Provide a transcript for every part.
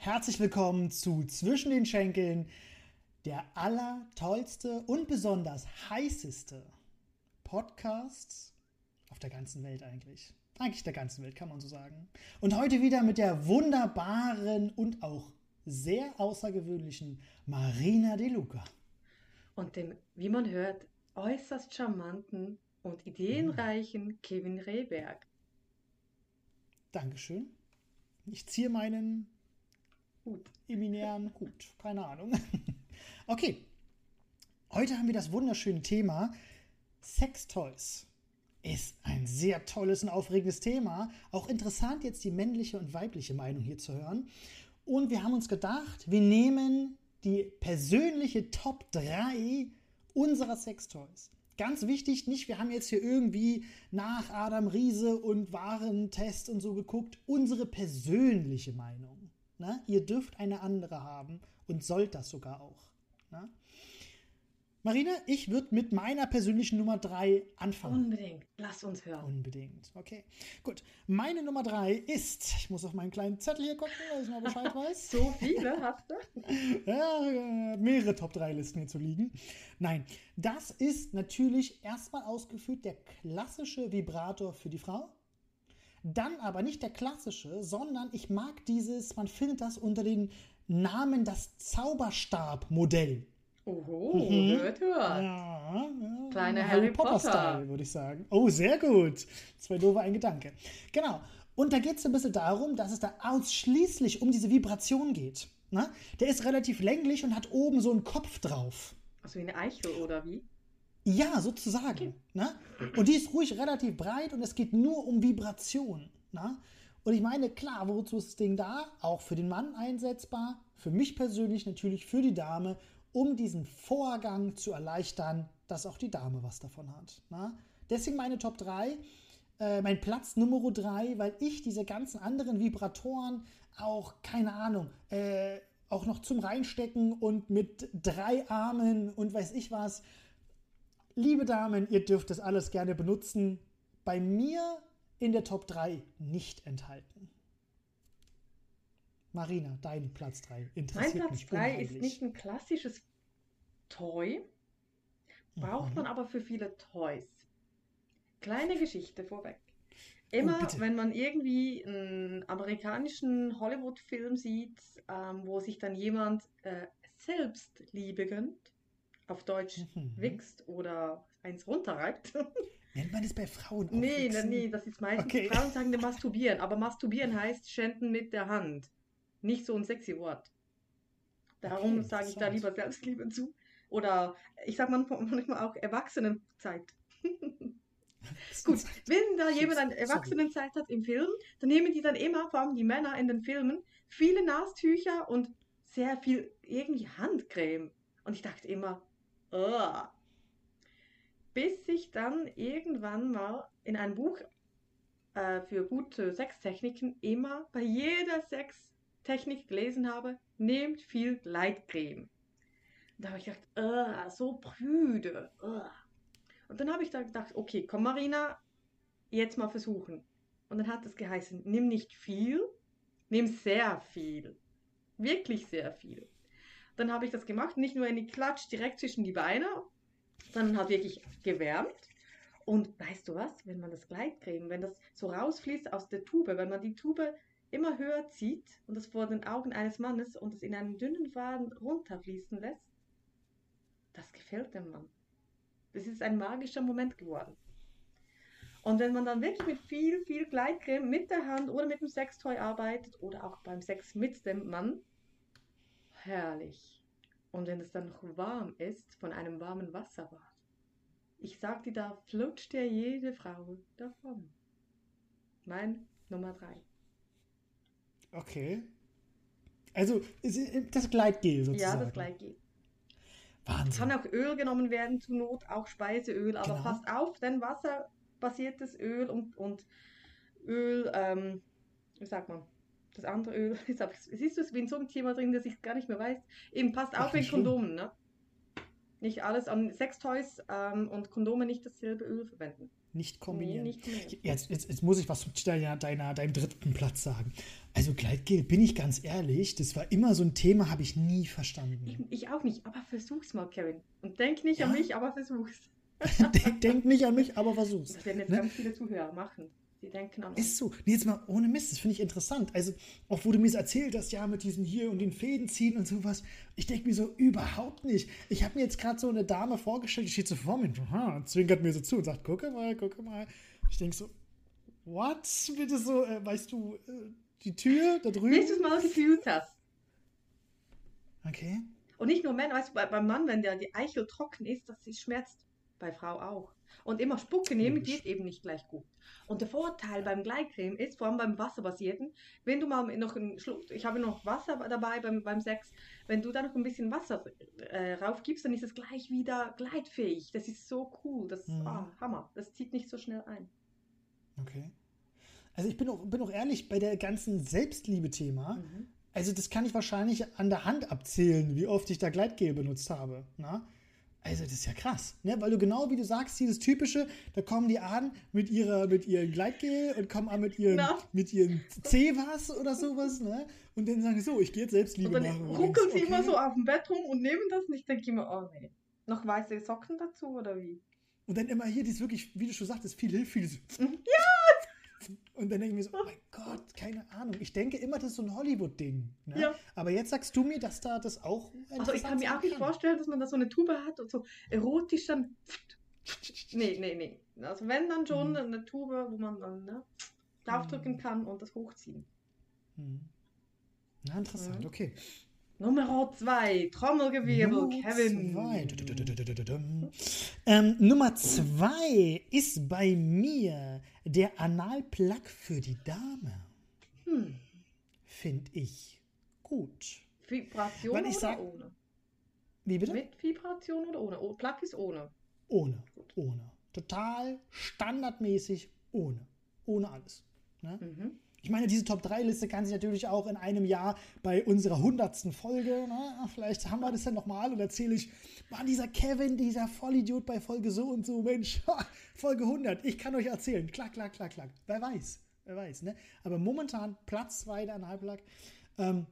Herzlich willkommen zu Zwischen den Schenkeln, der allertollste und besonders heißeste Podcast auf der ganzen Welt eigentlich. Eigentlich der ganzen Welt, kann man so sagen. Und heute wieder mit der wunderbaren und auch sehr außergewöhnlichen Marina De Luca. Und dem, wie man hört, äußerst charmanten und ideenreichen Kevin Rehberg. Dankeschön. Ich ziehe meinen Gut. imaginären Hut. Keine Ahnung. Okay. Heute haben wir das wunderschöne Thema Sextoys. Ist ein sehr tolles und aufregendes Thema. Auch interessant, jetzt die männliche und weibliche Meinung hier zu hören. Und wir haben uns gedacht, wir nehmen die persönliche Top 3 unserer Sextoys. Ganz wichtig, nicht, wir haben jetzt hier irgendwie nach Adam Riese und Warentest und so geguckt. Unsere persönliche Meinung. Ne? Ihr dürft eine andere haben und sollt das sogar auch. Ne? Marina, ich würde mit meiner persönlichen Nummer 3 anfangen. Unbedingt. Lass uns hören. Unbedingt. Okay. Gut. Meine Nummer 3 ist, ich muss auf meinen kleinen Zettel hier gucken, dass ich mal Bescheid weiß. So viele hast du? ja, mehrere Top 3 Listen hier zu liegen. Nein, das ist natürlich erstmal ausgeführt der klassische Vibrator für die Frau. Dann aber nicht der klassische, sondern ich mag dieses, man findet das unter den Namen das Zauberstab-Modell. Oho, hört, hört. Ja, ja. Kleiner Harry Potter. Style, würde ich sagen. Oh, sehr gut. Zwei doofe, ein Gedanke. Genau. Und da geht es ein bisschen darum, dass es da ausschließlich um diese Vibration geht. Ne? Der ist relativ länglich und hat oben so einen Kopf drauf. Also wie eine Eichel oder wie? Ja, sozusagen. Ne? Und die ist ruhig relativ breit und es geht nur um Vibration. Ne? Und ich meine, klar, wozu ist das Ding da? Auch für den Mann einsetzbar, für mich persönlich natürlich für die Dame, um diesen Vorgang zu erleichtern, dass auch die Dame was davon hat. Ne? Deswegen meine Top 3. Äh, mein Platz Nummer 3, weil ich diese ganzen anderen Vibratoren auch, keine Ahnung, äh, auch noch zum Reinstecken und mit drei Armen und weiß ich was. Liebe Damen, ihr dürft das alles gerne benutzen. Bei mir in der Top 3 nicht enthalten. Marina, dein Platz 3 interessiert Mein Platz mich 3 ist nicht ein klassisches Toy, braucht Mhm. man aber für viele Toys. Kleine Geschichte vorweg. Immer, Oh, wenn man irgendwie einen amerikanischen Hollywood-Film sieht, ähm, wo sich dann jemand äh, Selbstliebe gönnt, auf Deutsch Mhm. wichst oder eins runterreibt. Nennt man das bei Frauen auch Nee, nee, nee, das ist meistens, Okay. Frauen sagen dann masturbieren, aber masturbieren heißt schänden mit der Hand. Nicht so ein sexy Wort. Darum Okay, sage ich da lieber Selbstliebe zu. Oder ich sage manchmal, auch Erwachsenenzeit. Gut, wenn da jemand eine. Erwachsenenzeit hat im Film, dann nehmen die dann immer, vor allem die Männer in den Filmen, viele Nastücher und sehr viel irgendwie Handcreme. Und ich dachte immer, "Ugh." bis ich dann irgendwann mal in einem Buch äh, für gute Sextechniken immer bei jeder Sextechnik gelesen habe, nehmt viel Gleitcreme. Da habe ich gedacht, "Ugh, so prüde. ugh." Und dann habe ich da gedacht, okay, komm Marina, jetzt mal versuchen. Und dann hat es geheißen, nimm nicht viel, nimm sehr viel. Wirklich sehr viel. Dann habe ich das gemacht, nicht nur in die Klatsch direkt zwischen die Beine, sondern hat wirklich gewärmt. Und weißt du was, wenn man das Gleitcreme, wenn das so rausfließt aus der Tube, wenn man die Tube immer höher zieht und das vor den Augen eines Mannes und es in einem dünnen Faden runterfließen lässt, das gefällt dem Mann. Das ist ein magischer Moment geworden. Und wenn man dann wirklich mit viel, viel Gleitcreme mit der Hand oder mit dem Sextoy arbeitet oder auch beim Sex mit dem Mann, herrlich. Und wenn es dann noch warm ist, von einem warmen Wasserbad, ich sag dir, da flutscht dir jede Frau davon. Mein Nummer drei. Okay. Also, es- das Gleitgel Ja, sozusagen. das Gleitgel. Wahnsinn. Kann auch Öl genommen werden, zur Not auch Speiseöl, aber Genau. passt auf, denn wasserbasiertes Öl und, und Öl, ähm, wie sagt man, das andere Öl, hab ich's- siehst du, ich bin so ein Thema drin, dass ich es gar nicht mehr weiß. Eben passt auf wegen. Kondomen, ne? Nicht alles an Sextoys ähm, und Kondome nicht dasselbe Öl verwenden. nicht kombinieren. Nee, nicht kombinieren. Jetzt, jetzt, jetzt muss ich was zu deiner, deiner, deinem dritten Platz sagen. Also Gleitgel, bin ich ganz ehrlich, das war immer so ein Thema, habe ich nie verstanden. Ich, ich auch nicht, aber versuch's mal, Kevin. Und denk nicht an Ja? mich, aber versuch's. denk, denk nicht an mich, aber versuch's. Das werden jetzt Ne? ganz viele Zuhörer machen. Die denken an uns. Ist so. Nee, jetzt mal ohne Mist, das finde ich interessant. Also, auch wo du mir es erzählt hast, ja, mit diesen hier und den Fäden ziehen und sowas. Ich denke mir so, überhaupt nicht. Ich habe mir jetzt gerade so eine Dame vorgestellt, die steht so vor mir und zwinkert mir so zu und sagt, gucke mal, gucke mal. Ich denke so, what? Bitte so, äh, weißt du, äh, die Tür da drüben? Bis du es mal gefühlt hast. Okay. Und nicht nur Männer, weißt du, bei, beim Mann, wenn der die Eichel trocken ist, das schmerzt. Bei Frau auch. Und immer Spucke nehmen geht eben nicht gleich gut. Und der Vorteil beim Gleitcreme ist, vor allem beim Wasserbasierten, wenn du mal noch einen Schluck, ich habe noch Wasser dabei beim, beim Sex, wenn du da noch ein bisschen Wasser äh, raufgibst, dann ist es gleich wieder gleitfähig. Das ist so cool. Das Mhm. ah, Hammer. Das zieht nicht so schnell ein. Okay. Also ich bin auch, bin auch ehrlich, bei der ganzen Selbstliebe-Thema, Mhm. also das kann ich wahrscheinlich an der Hand abzählen, wie oft ich da Gleitgel benutzt habe. Na? Also das ist ja krass, ne? weil du genau wie du sagst, dieses typische, da kommen die an mit ihrer mit ihrem Gleitgel und kommen an mit ihren Na. mit ihren Cevas oder sowas, ne? Und dann sagen sie so, ich gehe jetzt Und Selbstliebe dann machen. Und ruckeln sie immer okay. so auf dem Bett rum und nehmen das und ich denke immer, oh nee. Noch weiße Socken dazu oder wie? Und dann immer hier, das wirklich, wie du schon sagtest, viel Hilfe, vieles. Mhm. Und dann denke ich mir so, oh mein Gott, keine Ahnung. Ich denke immer, das ist so ein Hollywood-Ding. Ne? Ja. Aber jetzt sagst du mir, dass da das auch. Also ich kann mir auch nicht vorstellen, dass man da so eine Tube hat und so erotisch dann. Nee, nee, nee. Also wenn dann schon Mhm. eine Tube, wo man dann ne, draufdrücken Mhm. kann und das hochziehen. Hm. Na, interessant, Mhm. okay. Nummer zwei, Trommelgewirbel, Nummer Kevin. Zwei. Ähm, Nummer zwei ist bei mir der Analplug für die Dame. Hm. Finde ich gut. Vibration Weil ich oder sag- ohne? Wie bitte? Mit Vibration oder ohne? Oh, Plug ist ohne. Ohne. Ohne. Total standardmäßig ohne. Ohne alles. Ne? Mhm. Ich meine, diese Top-3-Liste kann sich natürlich auch in einem Jahr bei unserer hundertsten Folge, ne, vielleicht haben wir das dann nochmal und erzähle ich, war dieser Kevin, dieser Vollidiot bei Folge so und so, Mensch, Folge 100, ich kann euch erzählen, klack, klack, klack, klack. Wer weiß, wer weiß, ne? Aber momentan Platz 2 der Analplug. Ähm,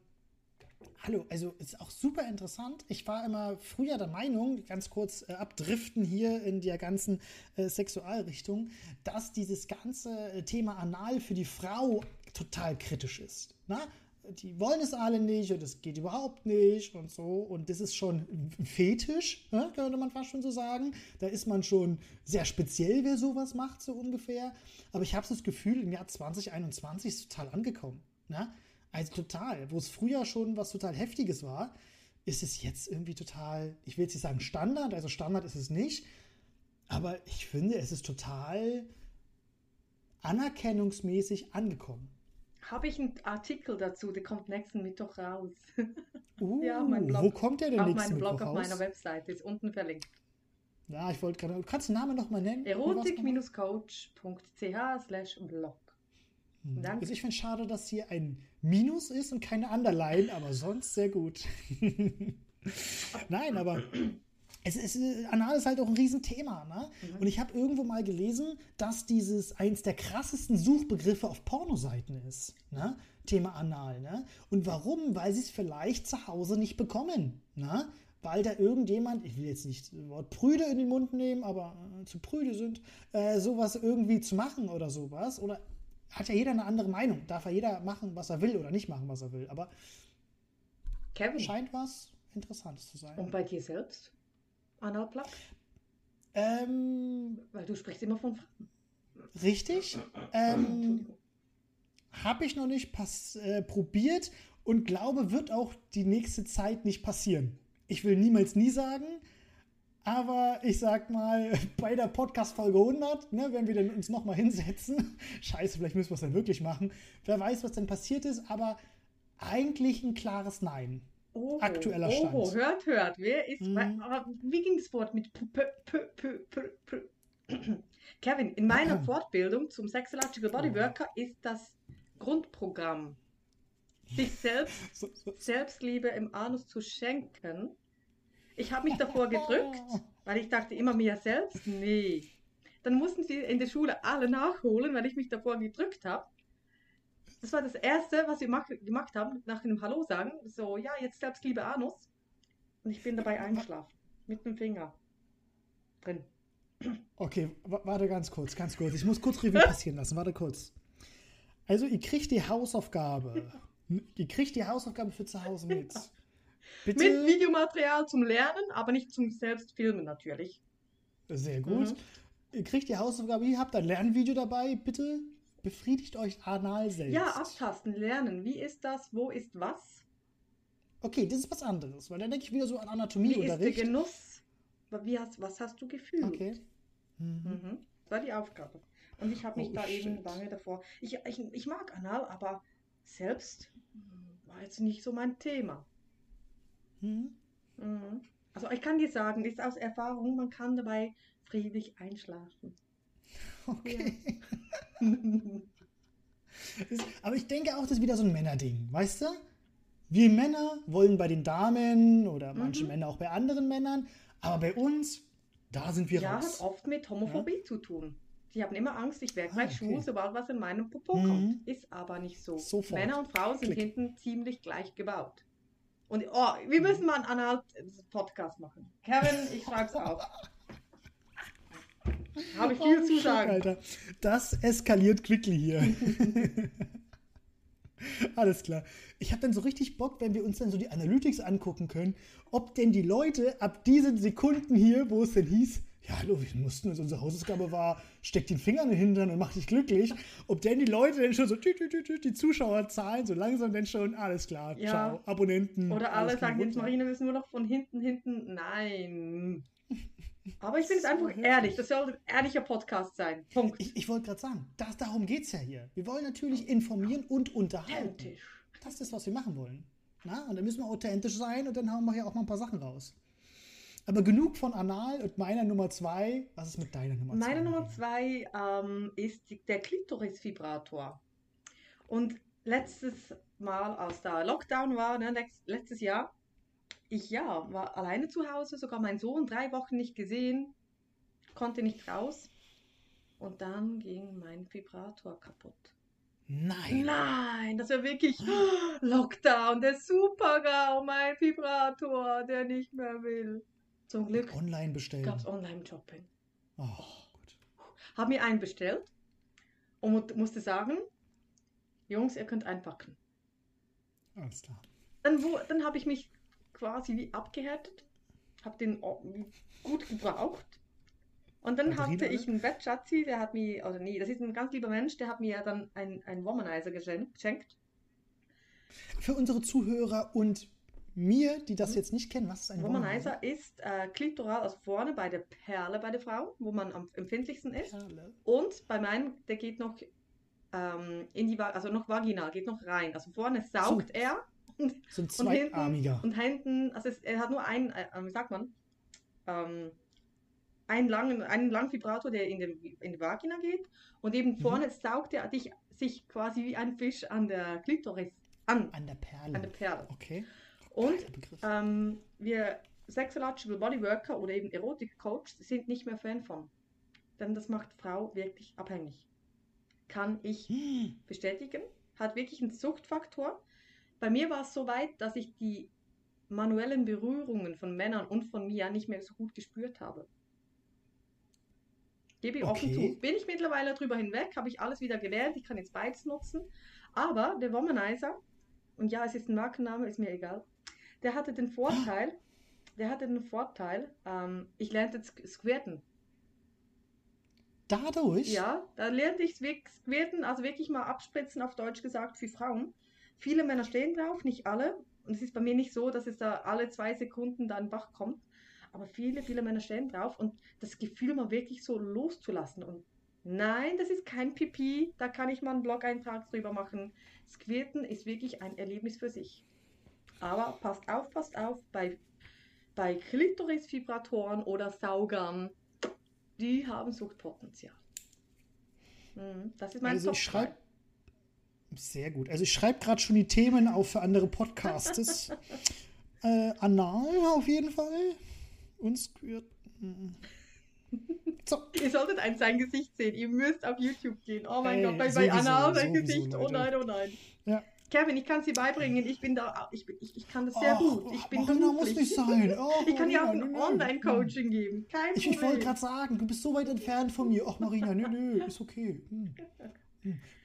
Hallo, also ist auch super interessant. Ich war immer früher der Meinung, ganz kurz äh, abdriften hier in der ganzen äh, Sexualrichtung, dass dieses ganze äh, Thema Anal für die Frau total kritisch ist. Na? Die wollen es alle nicht und es geht überhaupt nicht und so. Und das ist schon ein Fetisch, ne? könnte man fast schon so sagen. Da ist man schon sehr speziell, wer sowas macht, so ungefähr. Aber ich habe das Gefühl, im Jahr 2021 ist total angekommen. Ne? Also total. Wo es früher schon was total Heftiges war, ist es jetzt irgendwie total, ich will jetzt nicht sagen Standard, also Standard ist es nicht, aber ich finde, es ist total anerkennungsmäßig angekommen. Habe ich einen Artikel dazu, der kommt nächsten Mittwoch raus. Uh, Ja, meinem Blog. wo kommt der denn auf nächsten meinem Blog, Mittwoch auf meiner? Webseite, ist unten verlinkt. Ja, ich wollte gerade, kannst du den Namen nochmal nennen? Erotik-coach.ch slash blog. Hm. Danke. Also ich finde schade, dass hier ein Minus ist und keine Underline, aber sonst sehr gut. Nein, aber es ist, äh, Anal ist halt auch ein Riesenthema. Ne? Mhm. Und ich habe irgendwo mal gelesen, dass dieses eins der krassesten Suchbegriffe auf Pornoseiten ist. Ne? Thema Anal. Ne? Und warum? Weil sie es vielleicht zu Hause nicht bekommen. Ne? Weil da irgendjemand, ich will jetzt nicht das Wort prüde in den Mund nehmen, aber äh, zu prüde sind, äh, sowas irgendwie zu machen oder sowas. Oder hat ja jeder eine andere Meinung. Darf ja jeder machen, was er will oder nicht machen, was er will. Aber Kevin, scheint was Interessantes zu sein. und bei dir selbst? Analplug? Ähm, Weil du sprichst immer von Frauen. richtig. Ähm. Habe ich noch nicht pass äh, probiert und glaube, wird auch die nächste Zeit nicht passieren. Ich will niemals nie sagen, aber ich sag mal, bei der Podcast-Folge 100, ne, wenn wir dann uns nochmal hinsetzen, scheiße, vielleicht müssen wir es dann wirklich machen, wer weiß, was denn passiert ist, aber eigentlich ein klares Nein. Oh, aktueller Oh, Stand. hört, hört. Wer ist. Mhm. Aber wie ging das Wort mit. P, P, P, P. Kevin, in meiner. Fortbildung zum Sexological Bodyworker ist das Grundprogramm, sich selbst, So, so, Selbstliebe im Anus zu schenken. Ich habe mich davor gedrückt, weil ich dachte immer mir selbst, nee. dann mussten sie in der Schule alle nachholen, weil ich mich davor gedrückt habe. Das war das Erste, was wir mach, gemacht haben, nach dem Hallo sagen. So, ja, jetzt selbst liebe Anus. Und ich bin dabei eingeschlafen. Mit dem Finger drin. Okay, warte ganz kurz, ganz kurz. Ich muss kurz Revue passieren lassen. Warte kurz. Also, ihr kriegt die Hausaufgabe. ihr kriegt die Hausaufgabe für zu Hause mit. Bitte? Mit Videomaterial zum Lernen, aber nicht zum Selbstfilmen natürlich. Sehr gut. Mhm. Ihr kriegt die Hausaufgabe, ihr habt ein Lernvideo dabei. Bitte befriedigt euch anal selbst. Ja, abtasten, lernen. Wie ist das? Wo ist was? Okay, das ist was anderes, weil dann denke ich wieder so an Anatomieunterricht. Wie ist der Genuss? Wie hast, was hast du gefühlt? Okay. Mhm. Mhm. Das war die Aufgabe. Und ich habe mich oh, da shit. eben lange davor. Ich, ich, ich mag Anal, aber selbst war jetzt nicht so mein Thema. Mhm. Mhm. Also ich kann dir sagen, ist aus Erfahrung, man kann dabei friedlich einschlafen. Okay. Ja. aber ich denke auch, das ist wieder so ein Männerding, weißt du? Wir Männer wollen bei den Damen oder manche mhm. Männer auch bei anderen Männern, aber bei uns, da sind wir ja, raus. Ja, hat oft mit Homophobie ja? zu tun. Die haben immer Angst, ich werde gleich ah, okay. schwul, sobald was in meinem Popo mhm. kommt. Ist aber nicht so. Sofort. Männer und Frauen sind Klick. hinten ziemlich gleich gebaut. Und oh, wir müssen mal einen Anal-Podcast machen. Kevin, ich schreibe es auf. Habe ich viel oh, zu sagen. Alter. Das eskaliert quickly hier. Alles klar. Ich habe dann so richtig Bock, wenn wir uns dann so die Analytics angucken können, ob denn die Leute ab diesen Sekunden hier, wo es denn hieß, ja, hallo, wir mussten, also unsere Hausaufgabe war, steck den Finger in den Hintern und mach dich glücklich. Ob denn die Leute denn schon so, tü, tü, tü, die Zuschauerzahlen so langsam denn schon, alles klar, ja. ciao, Abonnenten. Oder alle sagen jetzt, Marina, wir sind nur noch von hinten, hinten. Nein. Aber ich bin jetzt einfach ehrlich. Das soll ein ehrlicher Podcast sein. Punkt. Ich, ich wollte gerade sagen, das, darum geht es ja hier. Wir wollen natürlich informieren und unterhalten. Authentisch. Das ist, was wir machen wollen. Na? Und dann müssen wir authentisch sein und dann hauen wir hier auch mal ein paar Sachen raus. Aber genug von Anal und meiner Nummer zwei. Was ist mit deiner Nummer zwei? Meine Nummer zwei ähm, ist der Klitoris-Vibrator. Und letztes Mal, als da Lockdown war, ne, letztes Jahr, ich ja, war alleine zu Hause, sogar mein Sohn drei Wochen nicht gesehen, konnte nicht raus. Und dann ging mein Vibrator kaputt. Nein. Nein, das war wirklich Lockdown, der Super-GAU, mein Vibrator, der nicht mehr will. Zum Glück. Online bestellen. Gab es Online-Shopping. Oh, gut. Hab mir einen bestellt und musste sagen, Jungs, ihr könnt einpacken. Alles klar. Dann, dann habe ich mich quasi wie abgehärtet, habe den gut gebraucht. Und dann Batterie hatte ich einen Bettschatzi, der hat mir, oder nee, das ist ein ganz lieber Mensch, der hat mir dann einen Womanizer geschenkt. Für unsere Zuhörer und mir, die das mhm. jetzt nicht kennen, was ist ein Womanizer? Womanizer ist äh, klitoral, also vorne bei der Perle bei der Frau, wo man am empfindlichsten ist. Perle. Und bei meinem, der geht noch ähm, in die, also noch vaginal, geht noch rein. Also vorne saugt so, er und, so ein zweiarmiger. Und hinten, also es, er hat nur einen, äh, wie sagt man, ähm, einen langen, einen langen Vibrator, der in, den, in die Vagina geht. Und eben mhm. vorne mhm. saugt er dich, sich quasi wie ein Fisch an der Klitoris an. An der Perle. An der Perle. Okay. Und ähm, wir Sexological Bodyworker oder eben Erotik-Coach sind nicht mehr Fan von. Denn das macht Frau wirklich abhängig. Kann ich hm. bestätigen. Hat wirklich einen Suchtfaktor. Bei mir war es so weit, dass ich die manuellen Berührungen von Männern und von mir nicht mehr so gut gespürt habe. Gebe ich okay. offen zu. Bin ich mittlerweile drüber hinweg, habe ich alles wieder gelernt, ich kann jetzt beides nutzen. Aber der Womanizer, und ja, es ist ein Markenname, ist mir egal, der hatte den Vorteil, der hatte den Vorteil, ähm, ich lernte Squirten. Dadurch? Ja, da lernte ich Squirten, also wirklich mal abspritzen, auf Deutsch gesagt, für Frauen. Viele Männer stehen drauf, nicht alle. Und es ist bei mir nicht so, dass es da alle zwei Sekunden da ein Bach kommt. Aber viele, viele Männer stehen drauf und das Gefühl mal wirklich so loszulassen. Und nein, das ist kein Pipi, da kann ich mal einen Blog-Eintrag drüber machen. Squirten ist wirklich ein Erlebnis für sich. Aber passt auf, passt auf, bei, bei Klitoris-Vibratoren oder Saugern, die haben Suchtpotenzial. Hm, das ist mein also ich schreibe Sehr gut. Also ich schreibe gerade schon die Themen auf für andere Podcasts. äh, anal auf jeden Fall. Und Squirt. So. Ihr solltet ein sein Gesicht sehen. Ihr müsst auf YouTube gehen. Oh mein Ey, Gott, bei, bei sowieso, Anna sein Gesicht. Oh Leute. nein, oh nein. Ja. Kevin, ich kann sie beibringen. Ich bin da, ich, bin, ich, ich kann das sehr Ach, gut. Ich bin Marina muss beruflich. nicht sein. Oh, Ich kann dir auch ein. Online-Coaching geben. Kein Ich, ich wollte Problem. gerade sagen, du bist so weit entfernt von mir. Ach, Marina, nö, nö, ist okay. Hm.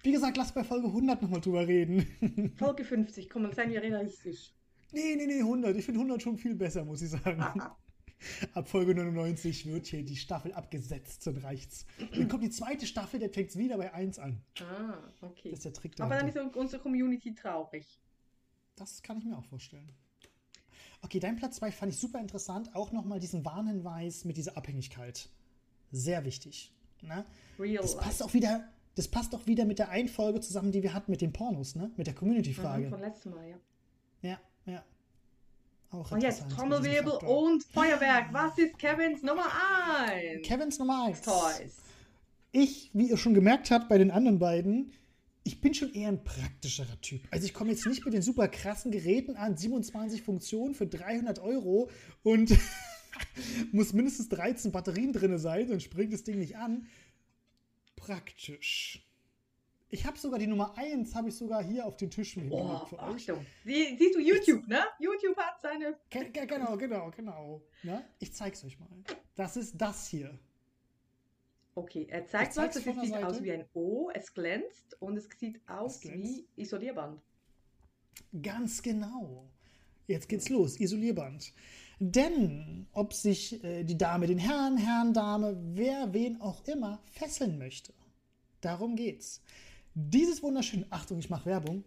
Wie gesagt, lass bei Folge 100 nochmal drüber reden. Folge 50, komm, dann seien wir realistisch. nee, nee, nee, 100. Ich finde 100 schon viel besser, muss ich sagen. Ab Folge 99 wird hier die Staffel abgesetzt und reicht's. Dann kommt die zweite Staffel, der fängt wieder bei 1 an. ah, okay. Das ist der Trick Aber dann dahinter. ist unsere Community traurig. Das kann ich mir auch vorstellen. Okay, dein Platz 2 fand ich super interessant. Auch nochmal diesen Warnhinweis mit dieser Abhängigkeit. Sehr wichtig. Ne? Real Das life. passt auch wieder. Das passt auch wieder mit der einen Folge zusammen, die wir hatten mit den Pornos, ne? Mit der Mhm, Community-Frage. von letztem Mal, ja. Ja, ja. Auch Und jetzt interessant, Trommelwirbel und Feuerwerk. Was ist Kevins Nummer 1? Kevins Nummer 1. Toys. Ich, wie ihr schon gemerkt habt bei den anderen beiden, ich bin schon eher ein praktischerer Typ. Also ich komme jetzt nicht mit den super krassen Geräten an, 27 Funktionen für 300 Euro und muss mindestens 13 Batterien drin sein, sonst springt das Ding nicht an. Praktisch. Ich habe sogar die Nummer 1, habe ich sogar hier auf den Tisch mit Oh, für euch. Achtung. Sie, siehst du YouTube, ne? YouTube hat seine. Ge- ge- Genau, genau, genau. Ne? Ich zeig's euch mal. Das ist das hier. Okay, er zeigt was. der sieht Seite. aus wie ein O. Es glänzt und es sieht aus glänzt. wie Isolierband. Ganz genau. Jetzt geht's los, Isolierband. Denn ob sich äh, die Dame den Herrn, Herrn, Dame, wer wen auch immer fesseln möchte, darum geht's. Dieses wunderschöne, Achtung, ich mache Werbung,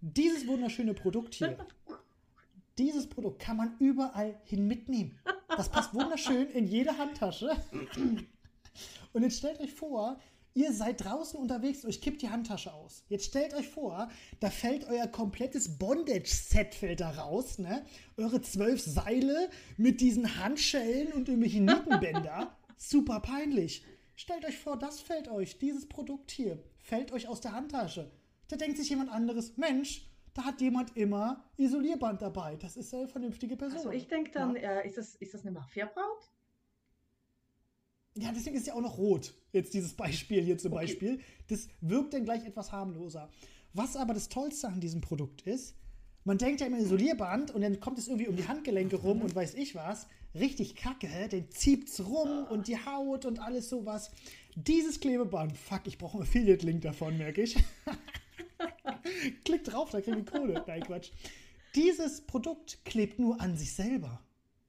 dieses wunderschöne Produkt hier, dieses Produkt kann man überall hin mitnehmen. Das passt wunderschön in jede Handtasche. Und jetzt stellt euch vor, ihr seid draußen unterwegs, euch kippt die Handtasche aus. Jetzt stellt euch vor, da fällt euer komplettes Bondage-Set fällt da raus, ne? Eure zwölf Seile mit diesen Handschellen und irgendwelchen Nietenbänder. Super peinlich. Stellt euch vor, das fällt euch, dieses Produkt hier, fällt euch aus der Handtasche. Da denkt sich jemand anderes, Mensch, da hat jemand immer Isolierband dabei. Das ist eine vernünftige Person. Also ich denke dann, Ja? äh, ist, das, ist das eine Mafia-Braut? Ja, deswegen ist ja auch noch rot. Jetzt dieses Beispiel hier zum Okay. Beispiel. Das wirkt dann gleich etwas harmloser. Was aber das Tollste an diesem Produkt ist, man denkt ja immer Isolierband und dann kommt es irgendwie um die Handgelenke rum und weiß ich was. Richtig kacke, dann zieht's rum und die Haut und alles sowas. Dieses Klebeband, fuck, ich brauche einen Affiliate-Link davon, merke ich. Klickt drauf, da kriegen wir Kohle. Nein, Quatsch. Dieses Produkt klebt nur an sich selber.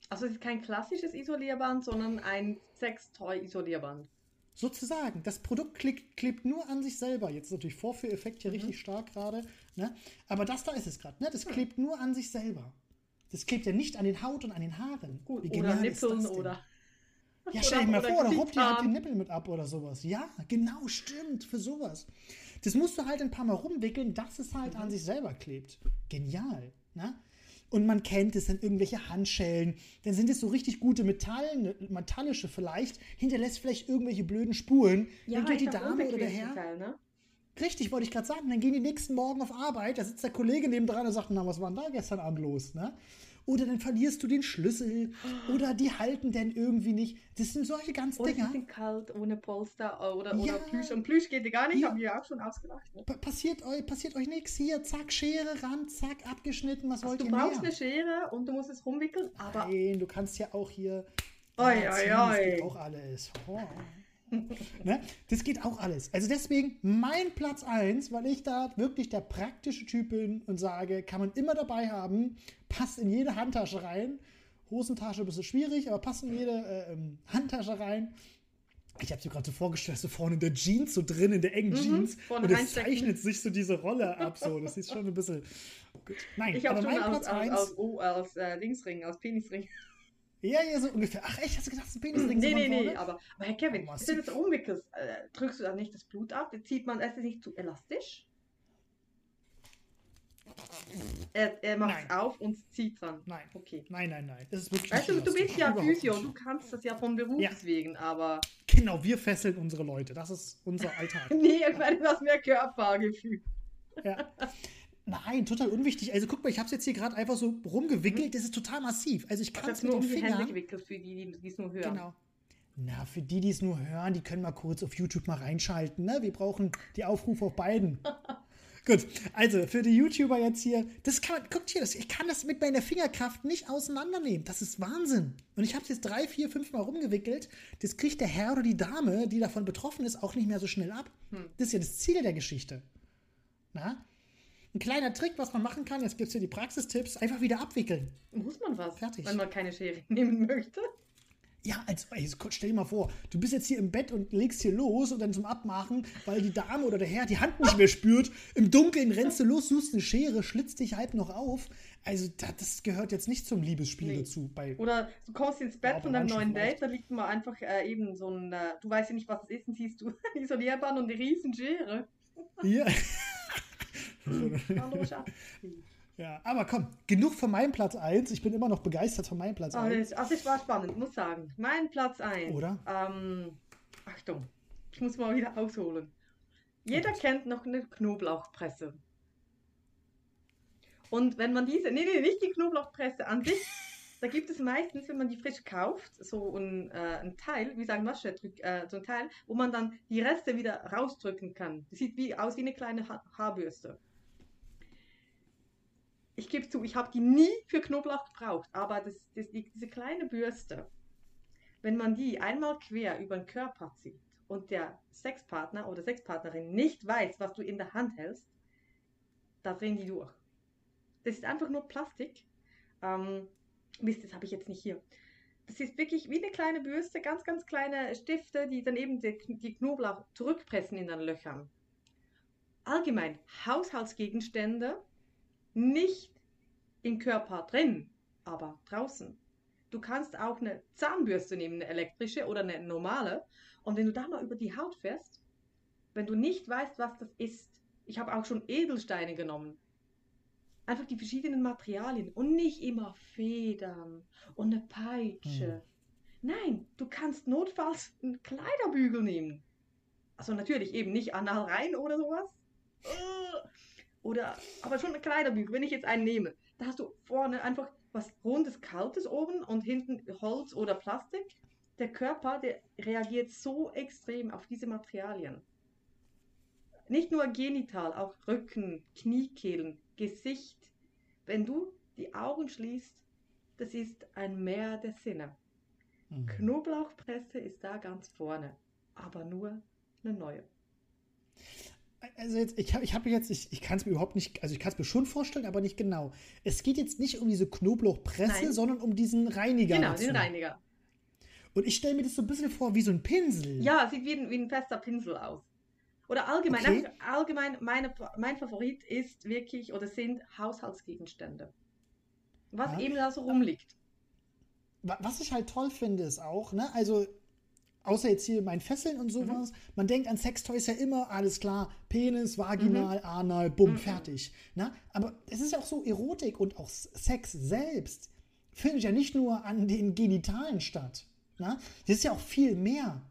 Also es ist kein klassisches Isolierband, sondern ein Sextoy-Isolierband. Sozusagen, das Produkt klebt, klebt nur an sich selber. Jetzt ist natürlich Vorführeffekt hier Mhm. richtig stark gerade. Ne? Aber das da ist es gerade. Ne? Das klebt nur an sich selber. Das klebt ja nicht an den Haut und an den Haaren. Gut, Wie oder genial Nippeln oder. Ja, stell dir mal vor, da ruppt ihr halt die Gesichtshaaren. Nippel mit ab oder sowas. Ja, genau, stimmt, für sowas. Das musst du halt ein paar Mal rumwickeln, dass es halt Mhm. an sich selber klebt. Genial. Ne? Und man kennt es, sind irgendwelche Handschellen, dann sind es so richtig gute Metall, metallische vielleicht, hinterlässt vielleicht irgendwelche blöden Spuren. dann geht die Dame oder der Herr. Teil, ne? Richtig, wollte ich gerade sagen. Dann gehen die nächsten Morgen auf Arbeit, da sitzt der Kollege neben dran und sagt, na, was war denn da gestern Abend los, ne? Oder dann verlierst du den Schlüssel oder die halten dann irgendwie nicht. Das sind solche ganz Oder Dinger. sind kalt, ohne Polster äh, oder, Ja. oder Plüsch. Und Plüsch geht ja gar nicht, Ja. haben wir ja auch schon ausgelacht. Ne? Pa- Passiert euch, passiert euch nichts. Hier, zack, Schere ran, zack, abgeschnitten. Was Also wollt du ihr brauchst mehr? eine Schere und du musst es rumwickeln, aber Nein, du kannst ja auch hier. Oi, Ja, oi, ziehen, Das oi. geht auch alles. Oh. ne? Das geht auch alles. Also deswegen mein Platz 1, weil ich da wirklich der praktische Typ bin und sage, kann man immer dabei haben, passt in jede Handtasche rein. Hosentasche ein bisschen schwierig, aber passt in jede äh, ähm, Handtasche rein. Ich habe mir gerade so vorgestellt, so vorne in der Jeans, so drin in der engen Mhm, Jeans. vorne und es zeichnet sich so diese Rolle ab. So. Das ist schon ein bisschen. Gut. Nein, ich habe schon mein aus, Platz aus, 1. aus, oh, aus äh, Dingsring, aus Penisring. Ja, ja, so ungefähr. Ach, echt? Hast du gedacht, das ist ein Penisring? Nee, so nee, von nee, vorne? aber, aber Herr Kevin, Oh, wenn du das umwickelst, äh, drückst du dann nicht das Blut ab? Zieht man, es ist nicht zu elastisch? Er, er macht es auf und zieht dran. Nein. Okay. Nein, nein, nein. Das ist wirklich Weißt du, du bist ja Physio, du kannst das ja vom Beruf Ja. wegen, aber Genau, wir fesseln unsere Leute. Das ist unser Alltag. nee, ich meine, was mehr Körpergefühl. ja. Nein, total unwichtig. Also guck mal, ich habe es jetzt hier gerade einfach so rumgewickelt. Das ist total massiv. Also ich kann es nur mit um den die Hände Fingern. gewickelt für die, die es nur hören. Genau. Na, für die, die es nur hören, die können mal kurz auf YouTube mal reinschalten. Ne? Wir brauchen die Aufrufe auf beiden. Gut, also für die YouTuber jetzt hier, das kann man, guckt hier, das, ich kann das mit meiner Fingerkraft nicht auseinandernehmen. Das ist Wahnsinn. Und ich habe es jetzt drei, vier, fünf Mal rumgewickelt. Das kriegt der Herr oder die Dame, die davon betroffen ist, auch nicht mehr so schnell ab. Hm. Das ist ja das Ziel der Geschichte. Na? Ein kleiner Trick, was man machen kann, jetzt gibt es hier die Praxistipps, einfach wieder abwickeln. Muss man was? Fertig. Wenn man keine Schere nehmen möchte. Ja, als, ey, stell dir mal vor, du bist jetzt hier im Bett und legst hier los und dann zum Abmachen, weil die Dame oder der Herr die Hand nicht mehr spürt. Im Dunkeln rennst du los, suchst eine Schere, schlitzt dich halb noch auf. Also, das gehört jetzt nicht zum Liebesspiel nee. dazu. Bei oder du kommst ins Bett von deinem neuen Date, da liegt mal einfach äh, eben so ein, äh, du weißt ja nicht, was es ist, und siehst du ein Isolierband und eine riesen Schere. Ja. Hallo, Schatz. Ja, aber komm, genug von meinem Platz 1. Ich bin immer noch begeistert von meinem Platz 1. Also, es war spannend, muss sagen. Mein Platz 1. Oder? Ähm, Achtung, ich muss mal wieder ausholen. Jeder okay. kennt noch eine Knoblauchpresse. Und wenn man diese, nee, nee, nicht die Knoblauchpresse an sich, da gibt es meistens, wenn man die frisch kauft, so ein, äh, ein Teil, wie sagen Wascherdrück, äh, so ein Teil, wo man dann die Reste wieder rausdrücken kann. Das sieht wie, aus wie eine kleine ha Haarbürste ich gebe zu, ich habe die nie für Knoblauch gebraucht, aber das, das, die, diese kleine Bürste, wenn man die einmal quer über den Körper zieht und der Sexpartner oder Sexpartnerin nicht weiß, was du in der Hand hältst, da drehen die durch. Das ist einfach nur Plastik. Ähm, Mist, das habe ich jetzt nicht hier. Das ist wirklich wie eine kleine Bürste, ganz, ganz kleine Stifte, die dann eben die, die Knoblauch zurückpressen in den Löchern. Allgemein Haushaltsgegenstände nicht im Körper drin, aber draußen. Du kannst auch eine Zahnbürste nehmen, eine elektrische oder eine normale. Und wenn du da mal über die Haut fährst, wenn du nicht weißt, was das ist, ich habe auch schon Edelsteine genommen. Einfach die verschiedenen Materialien und nicht immer Federn und eine Peitsche. Hm. Nein, du kannst notfalls einen Kleiderbügel nehmen. Also natürlich eben nicht anal rein oder sowas. Oder, aber schon ein Kleiderbügel, wenn ich jetzt einen nehme, da hast du vorne einfach was rundes, kaltes oben und hinten Holz oder Plastik. Der Körper, der reagiert so extrem auf diese Materialien. Nicht nur genital, auch Rücken, Kniekehlen, Gesicht. Wenn du die Augen schließt, das ist ein Meer der Sinne. Mhm. Knoblauchpresse ist da ganz vorne, aber nur eine neue also jetzt, ich habe ich hab jetzt, ich, ich kann es mir überhaupt nicht, also ich kann es mir schon vorstellen, aber nicht genau. Es geht jetzt nicht um diese Knoblauchpresse, Nein. sondern um diesen Reiniger. Genau, dazu. den Reiniger. Und ich stelle mir das so ein bisschen vor wie so ein Pinsel. Ja, sieht wie ein, wie ein fester Pinsel aus. Oder allgemein, okay. allgemein meine, mein Favorit ist wirklich oder sind Haushaltsgegenstände. Was ja. eben da so rumliegt. Was ich halt toll finde, ist auch, ne, also außer jetzt hier mein Fesseln und sowas, mhm. man denkt an Sextoys ja immer, alles klar, Penis, Vaginal, mhm. Anal, bumm, mhm. fertig. Na? Aber es ist ja auch so, Erotik und auch Sex selbst findet ja nicht nur an den Genitalen statt. Na? Das ist ja auch viel mehr.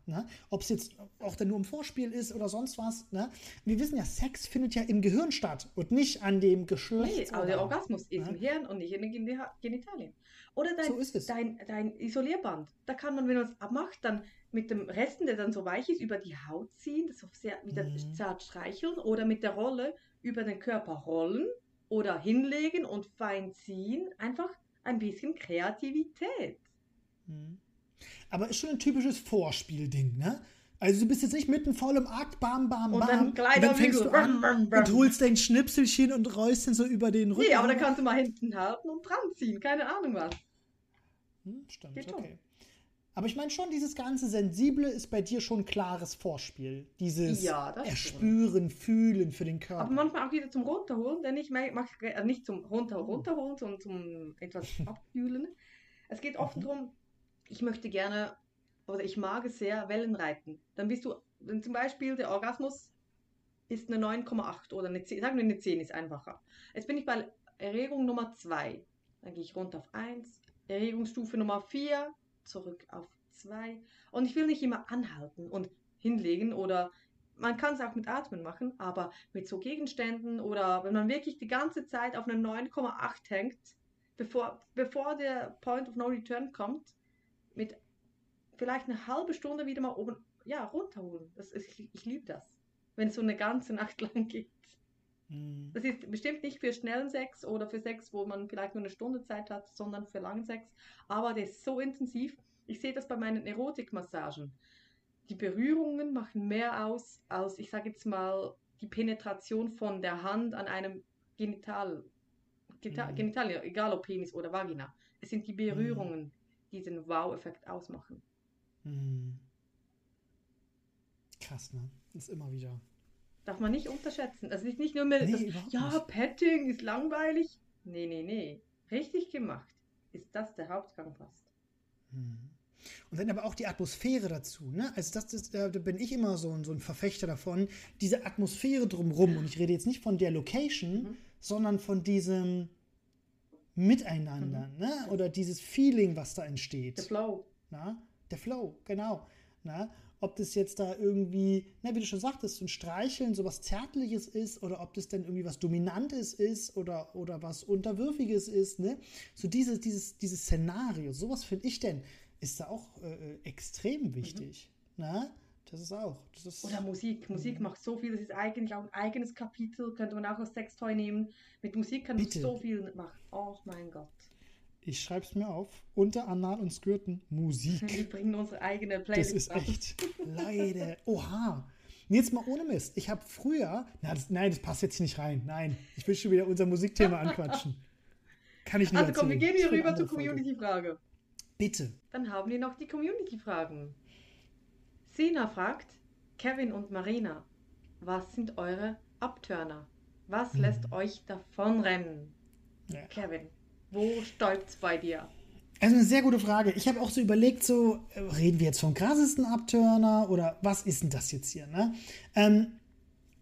Ob es jetzt auch dann nur im Vorspiel ist oder sonst was. Na? Wir wissen ja, Sex findet ja im Gehirn statt und nicht an dem Geschlecht. Nee, aber der Orgasmus ist na? im Hirn und nicht in den Genitalien. Oder dein, so dein, dein Isolierband. Da kann man, wenn man es abmacht, dann mit dem Resten, der dann so weich ist, über die Haut ziehen, das auf sehr wieder mhm. zart streicheln oder mit der Rolle über den Körper rollen oder hinlegen und fein ziehen. Einfach ein bisschen Kreativität. Mhm. Aber ist schon ein typisches Vorspielding, ne? Also du bist jetzt nicht mitten voll im Akt, bam, bam, und bam. Dann und dann fängst du an und holst dein Schnipselchen und rollst den so über den Rücken. Nee, aber da kannst du mal hinten halten und dran ziehen, keine Ahnung was. Hm, stimmt, Geht okay. Aber ich meine schon, dieses ganze Sensible ist bei dir schon klares Vorspiel. Dieses ja, Erspüren, stimmt. Fühlen für den Körper. Aber manchmal auch wieder zum Runterholen, denn ich mache äh, nicht zum Runter, runterholen, sondern zum etwas abkühlen. Es geht oft mhm. darum, ich möchte gerne oder ich mag es sehr, Wellenreiten. Dann bist du, wenn zum Beispiel der Orgasmus ist eine 9,8 oder eine 10, sagen wir eine 10 ist einfacher. Jetzt bin ich bei Erregung Nummer 2. Dann gehe ich runter auf 1. Erregungsstufe Nummer 4 zurück auf zwei. Und ich will nicht immer anhalten und hinlegen oder man kann es auch mit Atmen machen, aber mit so Gegenständen oder wenn man wirklich die ganze Zeit auf eine 9,8 hängt, bevor, bevor der Point of No Return kommt, mit vielleicht eine halbe Stunde wieder mal oben, ja, runterholen. Das ist, ich, ich liebe das. Wenn es so eine ganze Nacht lang geht. Mhm. Das ist bestimmt nicht für schnellen Sex oder für Sex, wo man vielleicht nur eine Stunde Zeit hat, sondern für langen Sex. Aber der ist so intensiv. Ich sehe das bei meinen Erotikmassagen. Die Berührungen machen mehr aus als, ich sage jetzt mal, die Penetration von der Hand an einem Genital. Genital, Mhm. Genital egal ob Penis oder Vagina. Es sind die Berührungen, die den Wow-Effekt ausmachen. Mhm. Krass, ne? Ist immer wieder. Darf man nicht unterschätzen. Also nicht, nicht nur mehr, Nee, das, ja, nicht. Petting ist langweilig. Nee, nee, nee. Richtig gemacht ist das der Hauptgang fast. Mhm. Und dann aber auch die Atmosphäre dazu, ne? Also das ist, da bin ich immer so, ein- so ein Verfechter davon, diese Atmosphäre drumrum. Und ich rede jetzt nicht von der Location, Mhm. sondern von diesem Miteinander, Mhm. ne? Oder dieses Feeling, was da Der entsteht. Flow. Na? Der Flow, genau. Na? Ob das jetzt da irgendwie, na, wie du schon sagtest, so ein Streicheln, so was Zärtliches ist, oder ob das dann irgendwie was Dominantes ist oder, oder was Unterwürfiges ist, ne? So dieses, dieses, dieses Szenario, sowas finde ich denn, ist da auch äh, äh, extrem wichtig. Na? Das ist auch. Das ist, Oder Musik. Musik Mhm. macht so viel. Das ist eigentlich auch ein eigenes Kapitel. Könnte man auch als Sextoy nehmen. Mit Musik kann man so viel machen. Oh mein Gott. Ich schreibe es mir auf. Unter Anal und Skirten Musik. Wir bringen unsere eigene Das Playlist ist raus. echt. Leide. Oha. Nee, Jetzt mal ohne Mist. Ich habe früher. Na, das, nein, das passt jetzt hier nicht rein. Nein, ich will schon wieder unser Musikthema anquatschen. Kann ich nicht Also komm, wir erzählen. gehen Das ist rüber zur. Community-Frage. Bitte. Dann haben wir noch die Community-Fragen. Sina fragt, Kevin und Marina, was sind eure Abturner? Was Mhm. lässt euch davonrennen? Ja. Kevin, wo stäubt's bei dir? Also eine sehr gute Frage. Ich habe auch so überlegt, so äh, reden wir jetzt vom krassesten Upturner oder was ist denn das jetzt hier? Ne? Ähm,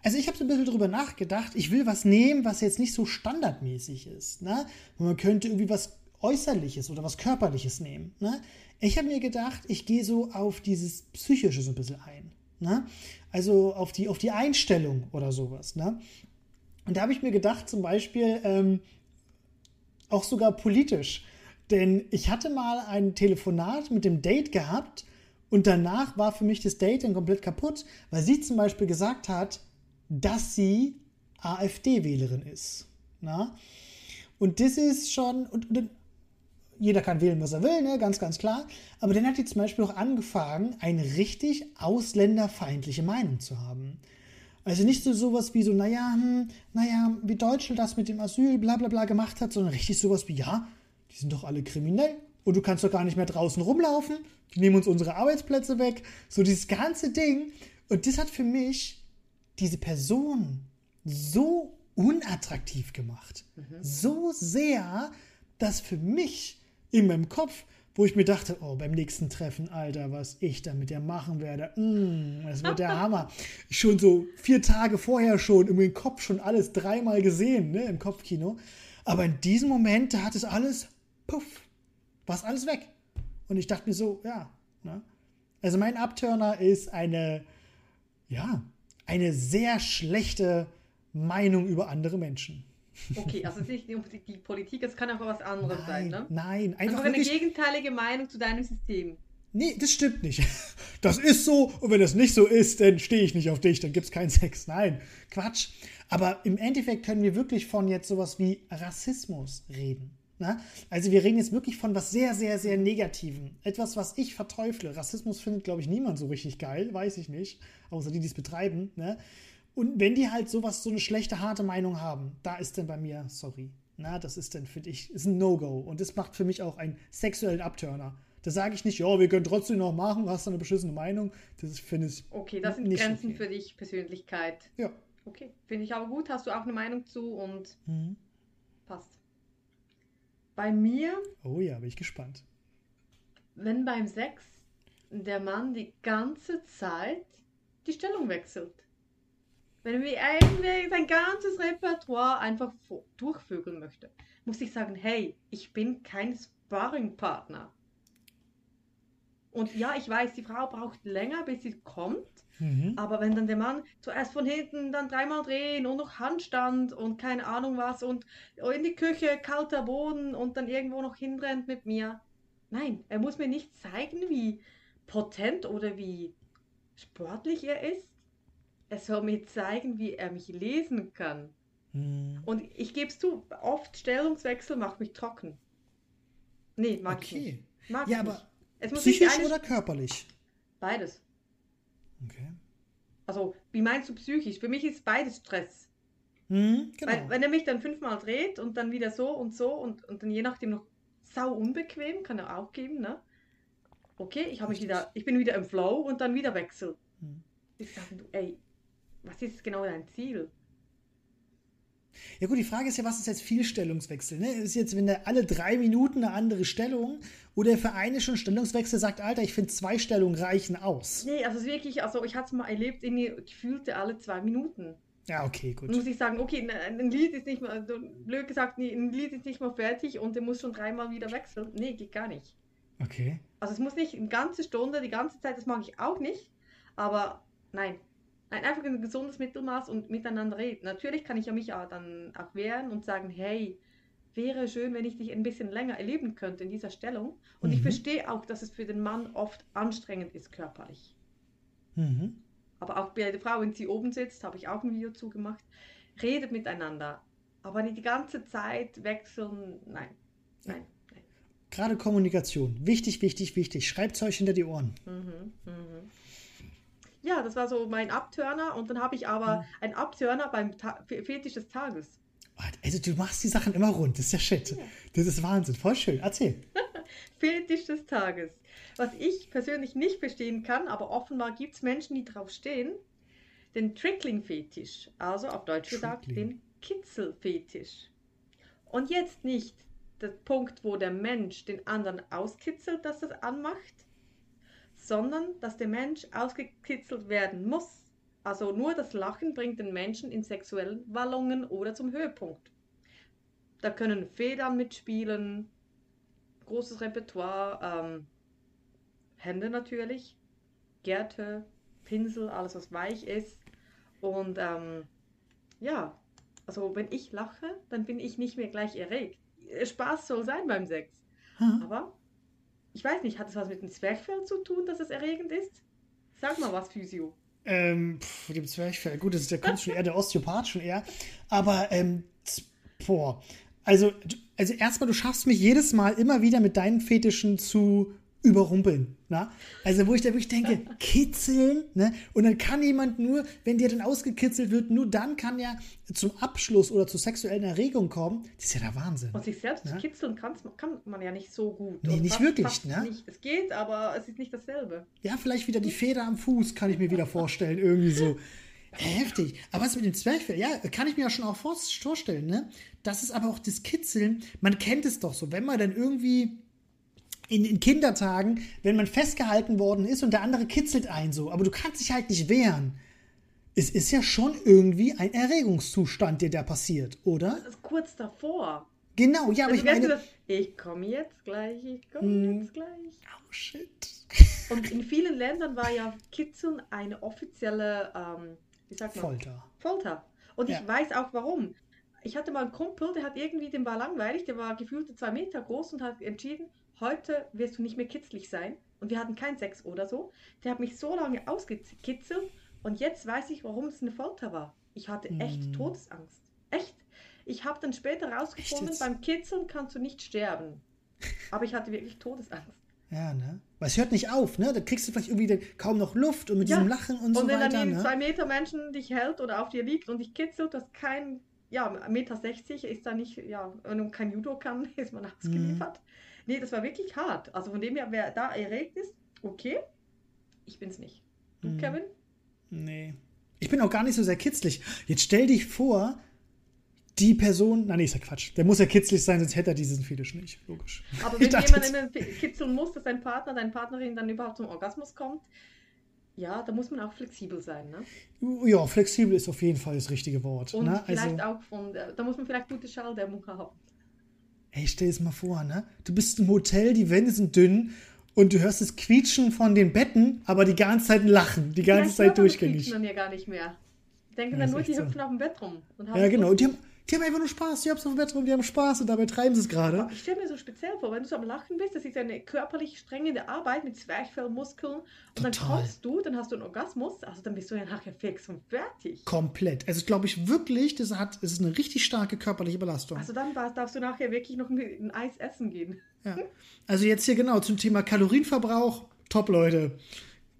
also ich habe so ein bisschen drüber nachgedacht. Ich will was nehmen, was jetzt nicht so standardmäßig ist. Ne? Man könnte irgendwie was Äußerliches oder was Körperliches nehmen. Ne? Ich habe mir gedacht, ich gehe so auf dieses Psychische so ein bisschen ein. Ne? Also auf die, auf die Einstellung oder sowas. Ne? Und da habe ich mir gedacht, zum Beispiel, ähm, auch sogar politisch. Denn ich hatte mal ein Telefonat mit dem Date gehabt und danach war für mich das Date dann komplett kaputt, weil sie zum Beispiel gesagt hat, dass sie AfD-Wählerin ist. Na? Und das ist schon, und, und jeder kann wählen, was er will, ne? ganz, ganz klar. Aber dann hat die zum Beispiel auch angefangen, eine richtig ausländerfeindliche Meinung zu haben. Also nicht so sowas wie so, naja, hm, naja, wie Deutschland das mit dem Asyl, bla bla bla gemacht hat, sondern richtig sowas wie, ja, die sind doch alle kriminell und du kannst doch gar nicht mehr draußen rumlaufen, die nehmen uns unsere Arbeitsplätze weg, so dieses ganze Ding. Und das hat für mich diese Person so unattraktiv gemacht. So sehr, dass für mich in meinem Kopf, wo ich mir dachte, oh, beim nächsten Treffen, Alter, was ich da mit der machen werde, mm, das wird der Hammer. Schon so vier Tage vorher schon im Kopf schon alles dreimal gesehen, ne, im Kopfkino. Aber in diesem Moment, da hat es alles, puff, war es alles weg. Und ich dachte mir so, ja, ne? Also mein Upturner ist eine, ja, eine sehr schlechte Meinung über andere Menschen. Okay, also es ist nicht die, die Politik, es kann auch was anderes sein, Nein, ne? nein, einfach Einfach eine wirklich, gegenteilige Meinung zu deinem System. Nee, das stimmt nicht. Das ist so und wenn das nicht so ist, dann stehe ich nicht auf dich, dann gibt es keinen Sex. Nein, Quatsch. Aber im Endeffekt können wir wirklich von jetzt sowas wie Rassismus reden. Na? Also wir reden jetzt wirklich von was sehr, sehr, sehr Negativem. Etwas, was ich verteufle. Rassismus findet, glaube ich, niemand so richtig geil, weiß ich nicht. Außer die, die es betreiben. Ne? Und wenn die halt sowas, so eine schlechte, harte Meinung haben, da ist dann bei mir, sorry. Na, das ist dann, finde ich, ist ein No-Go. Und das macht für mich auch einen sexuellen Abturner. Da sage ich nicht, ja, wir können trotzdem noch machen, hast du eine beschissene Meinung. Das finde ich. Okay, das sind Grenzen okay. für dich, Persönlichkeit. Ja. Okay, finde ich aber gut. Hast du auch eine Meinung zu und Mhm. passt. Bei mir, Oh ja, bin ich gespannt. wenn beim Sex der Mann die ganze Zeit die Stellung wechselt. Wenn er irgendwie sein ganzes Repertoire einfach durchvögeln möchte, muss ich sagen, hey, ich bin kein Sparringpartner. Und ja, ich weiß, die Frau braucht länger, bis sie kommt. Mhm. Aber wenn dann der Mann zuerst von hinten dann dreimal drehen und noch Handstand und keine Ahnung was und in die Küche kalter Boden und dann irgendwo noch hinrennt mit mir. Nein, er muss mir nicht zeigen, wie potent oder wie sportlich er ist. Er soll mir zeigen, wie er mich lesen kann. Hm. Und ich gebe es zu, oft Stellungswechsel macht mich trocken. Nee, mag ich Okay. nicht. Mag Ja, ich aber nicht. Es muss nicht Psychisch eine, oder körperlich? beides. Okay. Also, wie meinst du psychisch? Für mich ist beides Stress. Hm, genau. Weil, wenn er mich dann fünfmal dreht und dann wieder so und so und, und dann je nachdem noch sau unbequem, kann er auch geben, ne? Okay, ich habe mich wieder, ich bin wieder im Flow und dann wieder Wechsel. Hm. Ich sage, du, ey, was ist genau dein Ziel? Ja gut, die Frage ist ja, was ist jetzt Vielstellungswechsel? Ne? Ist jetzt, wenn der alle drei Minuten eine andere Stellung oder für eine schon Stellungswechsel sagt, Alter, ich finde zwei Stellungen reichen aus. Nee, also wirklich, also ich hatte es mal erlebt, irgendwie gefühlte alle zwei Minuten. Ja, okay, gut. muss ich sagen, okay, ein, Lied ist nicht mal, also blöd gesagt, ein Lied ist nicht mal fertig und der muss schon dreimal wieder wechseln. Nee, geht gar nicht. Okay. Also es muss nicht eine ganze Stunde, die ganze Zeit, das mag ich auch nicht. Aber nein. Nein, einfach ein gesundes Mittelmaß und miteinander reden. Natürlich kann ich ja mich auch dann auch wehren und sagen, hey, wäre schön, wenn ich dich ein bisschen länger erleben könnte in dieser Stellung. Und ich Mhm. verstehe auch, dass es für den Mann oft anstrengend ist körperlich. Mhm. Aber auch bei der Frau, wenn sie oben sitzt, habe ich auch ein Video zugemacht. Redet miteinander. Aber nicht die ganze Zeit wechseln. Nein. Nein. nein. Gerade Kommunikation. Wichtig, wichtig, wichtig. Schreibt euch hinter die Ohren. Mhm, mhm. Ja, das war so mein Abturner. Und dann habe ich aber einen Abturner beim Ta Fetisch des Tages. Also du machst die Sachen immer rund. Das ist ja shit. Das ist Wahnsinn. Voll schön. Erzähl. Fetisch des Tages. Was ich persönlich nicht verstehen kann, aber offenbar gibt es Menschen, die drauf stehen, den Trickling-Fetisch. Also auf Deutsch gesagt, Trickling. den Kitzelfetisch. Und jetzt nicht der Punkt, wo der Mensch den anderen auskitzelt, dass das anmacht, sondern dass der Mensch ausgekitzelt werden muss. Also nur das Lachen bringt den Menschen in sexuellen Wallungen oder zum Höhepunkt. Da können Federn mitspielen, großes Repertoire, ähm, Hände natürlich, Gerte, Pinsel, alles was weich ist. Und ähm, ja, also wenn ich lache, dann bin ich nicht mehr gleich erregt. Spaß soll sein beim Sex. Ha? Aber ich weiß nicht, hat es was mit dem Zwerchfell zu tun, dass es erregend ist? Sag mal was, Physio. Ähm, pff, dem Zwerchfell. Gut, das ist der kommt schon eher der Osteopath schon eher. Aber, ähm, boah. Also, also erstmal, du schaffst mich jedes Mal immer wieder mit deinen Fetischen zu überrumpeln. Na? Also, wo ich da wirklich denke, kitzeln, ne? Und dann kann jemand nur, wenn der dann ausgekitzelt wird, nur dann kann er zum Abschluss oder zur sexuellen Erregung kommen. Das ist ja der Wahnsinn. Und sich selbst Ja. kitzeln kann's, kann man ja nicht so gut. Nee, Oder nicht fast- wirklich, fast ne? Nicht. Es geht, aber es ist nicht dasselbe. Ja, vielleicht wieder die Feder am Fuß, kann ich mir wieder vorstellen, irgendwie so. Heftig. Aber was mit dem Zwerchfell, ja, kann ich mir ja schon auch vor- vorstellen, ne? Das ist aber auch das Kitzeln. Man kennt es doch so, wenn man dann irgendwie in, in Kindertagen, wenn man festgehalten worden ist und der andere kitzelt einen so, aber du kannst dich halt nicht wehren. Es ist ja schon irgendwie ein Erregungszustand, der da passiert, oder? Das ist kurz davor. Genau, ja, aber Also ich meine. das? Ich komme jetzt gleich, ich komme Hm. jetzt gleich. Oh, shit. Und in vielen Ländern war ja Kitzeln eine offizielle, ähm, wie sagt man? Folter. Folter. Und Ja. ich weiß auch warum. Ich hatte mal einen Kumpel, der hat irgendwie, dem war langweilig, der war gefühlte zwei Meter groß und hat entschieden, heute wirst du nicht mehr kitzlig sein. Und wir hatten keinen Sex oder so. Der hat mich so lange ausgekitzelt und jetzt weiß ich, warum es eine Folter war. Ich hatte echt Hm. Todesangst. Echt. Ich habe dann später rausgefunden, beim Kitzeln kannst du nicht sterben. Aber ich hatte wirklich Todesangst. Ja, ne? Weil es hört nicht auf, ne? Da kriegst du vielleicht irgendwie kaum noch Luft und mit Ja. diesem Lachen und, so Und wenn weiter, dann ein ne? zwei Meter Menschen dich hält oder auf dir liegt und dich kitzelt, das kein, ja, 1,60 Meter ist da nicht, ja, wenn man kein Judo kann, ist man ausgeliefert. Nee, das war wirklich hart. Also von dem her, wer da erregt ist, okay, ich bin's nicht. Du, Mhm. Kevin? Nee. Ich bin auch gar nicht so sehr kitzlig. Jetzt stell dich vor, die Person. Nein, nee, ist ja Quatsch. Der muss ja kitzlig sein, sonst hätte er diesen Fetisch nicht. Logisch. Aber wenn jemand immer kitzeln muss, dass dein Partner, deine Partnerin dann überhaupt zum Orgasmus kommt, ja, da muss man auch flexibel sein, ne? Ja, flexibel ist auf jeden Fall das richtige Wort. Und ne? vielleicht Also, auch von, da muss man vielleicht gute Schalldämmung haben. Ey, stell es mal vor, ne? Du bist im Hotel, die Wände sind dünn und du hörst das Quietschen von den Betten, aber die ganze Zeit Lachen. Die ganze Vielleicht Zeit durchgängig. Quietschen dann ja gar nicht mehr. Denken Ja, dann nur, die so. hüpfen auf dem Bett rum. Und haben Ja, genau. Lust. Die haben, Die haben einfach nur Spaß. Die haben es auf dem Bett rum, die haben Spaß und dabei treiben sie es gerade. Ich stelle mir so speziell vor, wenn du so am Lachen bist, das ist eine körperlich strengende Arbeit mit Zwerchfellmuskeln und dann Total. kommst du, dann hast du einen Orgasmus, also dann bist du ja nachher fix und fertig. Komplett. Also glaube ich wirklich, das hat, es ist eine richtig starke körperliche Belastung. Also dann darfst du nachher wirklich noch ein, ein Eis essen gehen. Ja. Also jetzt hier genau zum Thema Kalorienverbrauch. Top, Leute.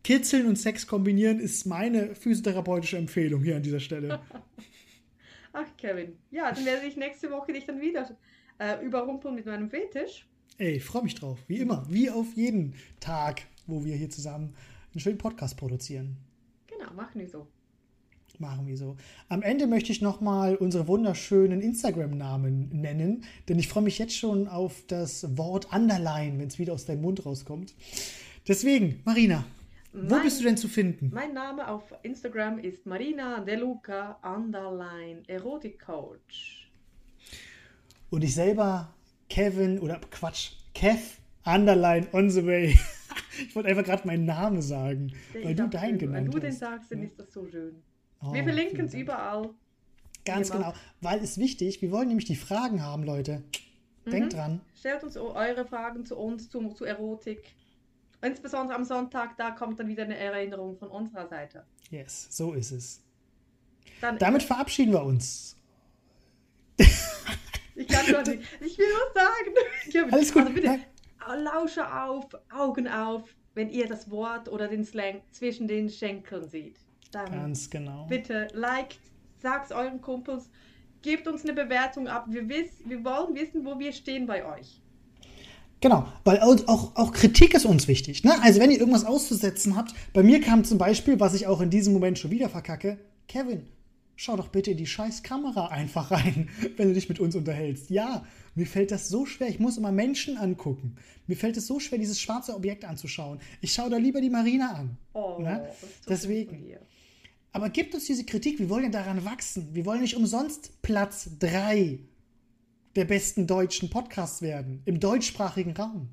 Kitzeln und Sex kombinieren ist meine physiotherapeutische Empfehlung hier an dieser Stelle. Ach, Kevin. Ja, dann werde ich nächste Woche dich dann wieder äh, überrumpeln mit meinem Fetisch. Ey, ich freue mich drauf. Wie immer. Wie auf jeden Tag, wo wir hier zusammen einen schönen Podcast produzieren. Genau, machen wir so. Machen wir so. Am Ende möchte ich nochmal unsere wunderschönen Instagram-Namen nennen, denn ich freue mich jetzt schon auf das Wort Underline, wenn es wieder aus deinem Mund rauskommt. Deswegen, Marina, wo Mein- bist du denn zu finden? Mein Name auf Instagram ist Marina Deluca Underline Erotic Coach. Und ich selber, Kevin, oder Quatsch, Kev, Underline on the way. ich wollte einfach gerade meinen Namen sagen, weil Ich du dachte, deinen Wenn genannt du den hast. sagst, dann ist das so schön. Oh, wir verlinken es überall. Ganz genau, weil es wichtig, wir wollen nämlich die Fragen haben, Leute. Mhm. Denkt dran. Stellt uns eure Fragen zu uns, zu, zu Erotik. Insbesondere am Sonntag, da kommt dann wieder eine Erinnerung von unserer Seite. Yes, so ist es. Dann, Damit verabschieden wir uns. ich kann schon nicht. Ich will was sagen. Alles gut. Also bitte, lausche auf, Augen auf, wenn ihr das Wort oder den Slang zwischen den Schenkeln seht. Dann Ganz genau. bitte liked, sagt's euren Kumpels, gebt uns eine Bewertung ab. Wir, wiss, wir wollen wissen, wo wir stehen bei euch. Genau, weil auch, auch, Kritik ist uns wichtig. Ne? Also wenn ihr irgendwas auszusetzen habt, bei mir kam zum Beispiel, was ich auch in diesem Moment schon wieder verkacke, Kevin, schau doch bitte in die scheiß Kamera einfach rein, wenn du dich mit uns unterhältst. Ja, mir fällt das so schwer, ich muss immer Menschen angucken. Mir fällt es so schwer, dieses schwarze Objekt anzuschauen. Ich schaue da lieber die Marina an. Oh, Ne? Deswegen. Aber gebt uns diese Kritik, wir wollen ja daran wachsen. Wir wollen nicht umsonst Platz 3 der besten deutschen Podcasts werden, im deutschsprachigen Raum.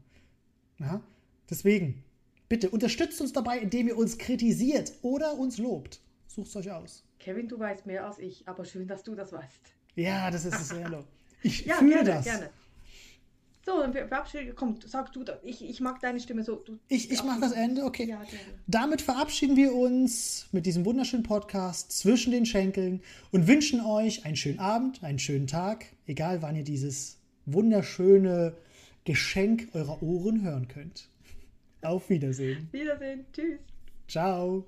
Ja? Deswegen, bitte unterstützt uns dabei, indem ihr uns kritisiert oder uns lobt. Sucht euch aus. Kevin, du weißt mehr als ich, aber schön, dass du das weißt. Ja, das ist es, Hello. Ich Ja, fühle gerne, das. gerne. So, dann ver- verabschiede, komm, sag du, das. ich, ich mag deine Stimme so. Du, Ich, ich mache das Ende, okay. Ja. Damit verabschieden wir uns mit diesem wunderschönen Podcast zwischen den Schenkeln und wünschen euch einen schönen Abend, einen schönen Tag, egal wann ihr dieses wunderschöne Geschenk eurer Ohren hören könnt. Auf Wiedersehen. Wiedersehen. Tschüss. Ciao.